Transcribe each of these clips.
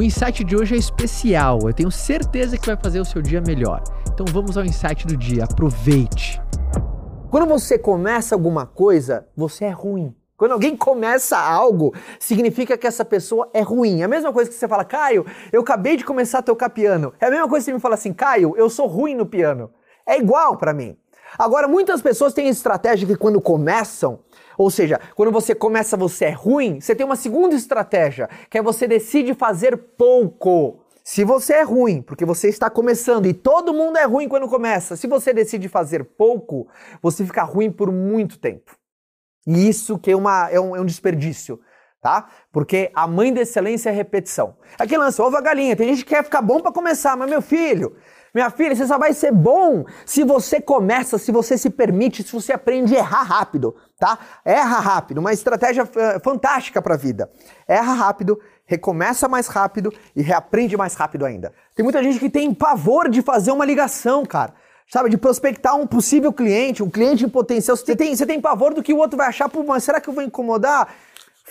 O insight de hoje é especial, eu tenho certeza que vai fazer o seu dia melhor. Então vamos ao insight do dia, aproveite. Quando você começa alguma coisa, você é ruim. Quando alguém começa algo, significa que essa pessoa é ruim. É a mesma coisa que você fala, Caio, eu acabei de começar a tocar piano. É a mesma coisa que você me fala assim, Caio, eu sou ruim no piano. É igual para mim. Agora, muitas pessoas têm estratégia que quando começam, ou seja, quando você começa você é ruim, você tem uma segunda estratégia, que é você decide fazer pouco. Se você é ruim, porque você está começando e todo mundo é ruim quando começa, se você decide fazer pouco, você fica ruim por muito tempo. E isso que é, uma, é, um, é um desperdício, tá? Porque a mãe da excelência é repetição. Aqui lança ovo a galinha, tem gente que quer ficar bom para começar, mas meu filho, minha filha, você só vai ser bom se você começa, se você se permite, se você aprende a errar rápido, tá? Erra rápido, uma estratégia uh, fantástica para a vida. Erra rápido, recomeça mais rápido e reaprende mais rápido ainda. Tem muita gente que tem pavor de fazer uma ligação, cara. Sabe, de prospectar um possível cliente, um cliente em potencial. Você tem, você tem pavor do que o outro vai achar, Pô, mas será que eu vou incomodar?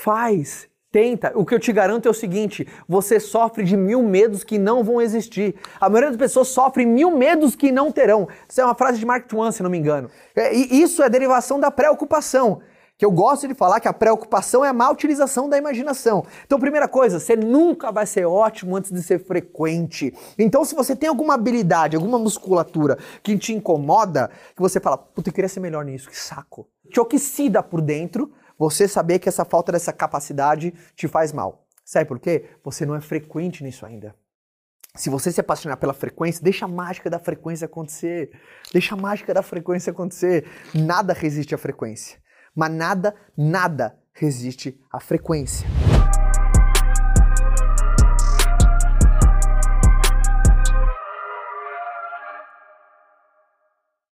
Faz. Tenta. O que eu te garanto é o seguinte: você sofre de mil medos que não vão existir. A maioria das pessoas sofre mil medos que não terão. Isso é uma frase de Mark Twain, se não me engano. É, e isso é derivação da preocupação. Que eu gosto de falar que a preocupação é a má utilização da imaginação. Então, primeira coisa, você nunca vai ser ótimo antes de ser frequente. Então, se você tem alguma habilidade, alguma musculatura que te incomoda, que você fala, puta, eu queria ser melhor nisso, que saco. Te oxida por dentro, você saber que essa falta dessa capacidade te faz mal. Sabe por quê? Você não é frequente nisso ainda. Se você se apaixonar pela frequência, deixa a mágica da frequência acontecer. Deixa a mágica da frequência acontecer. Nada resiste à frequência. Mas nada, nada resiste à frequência.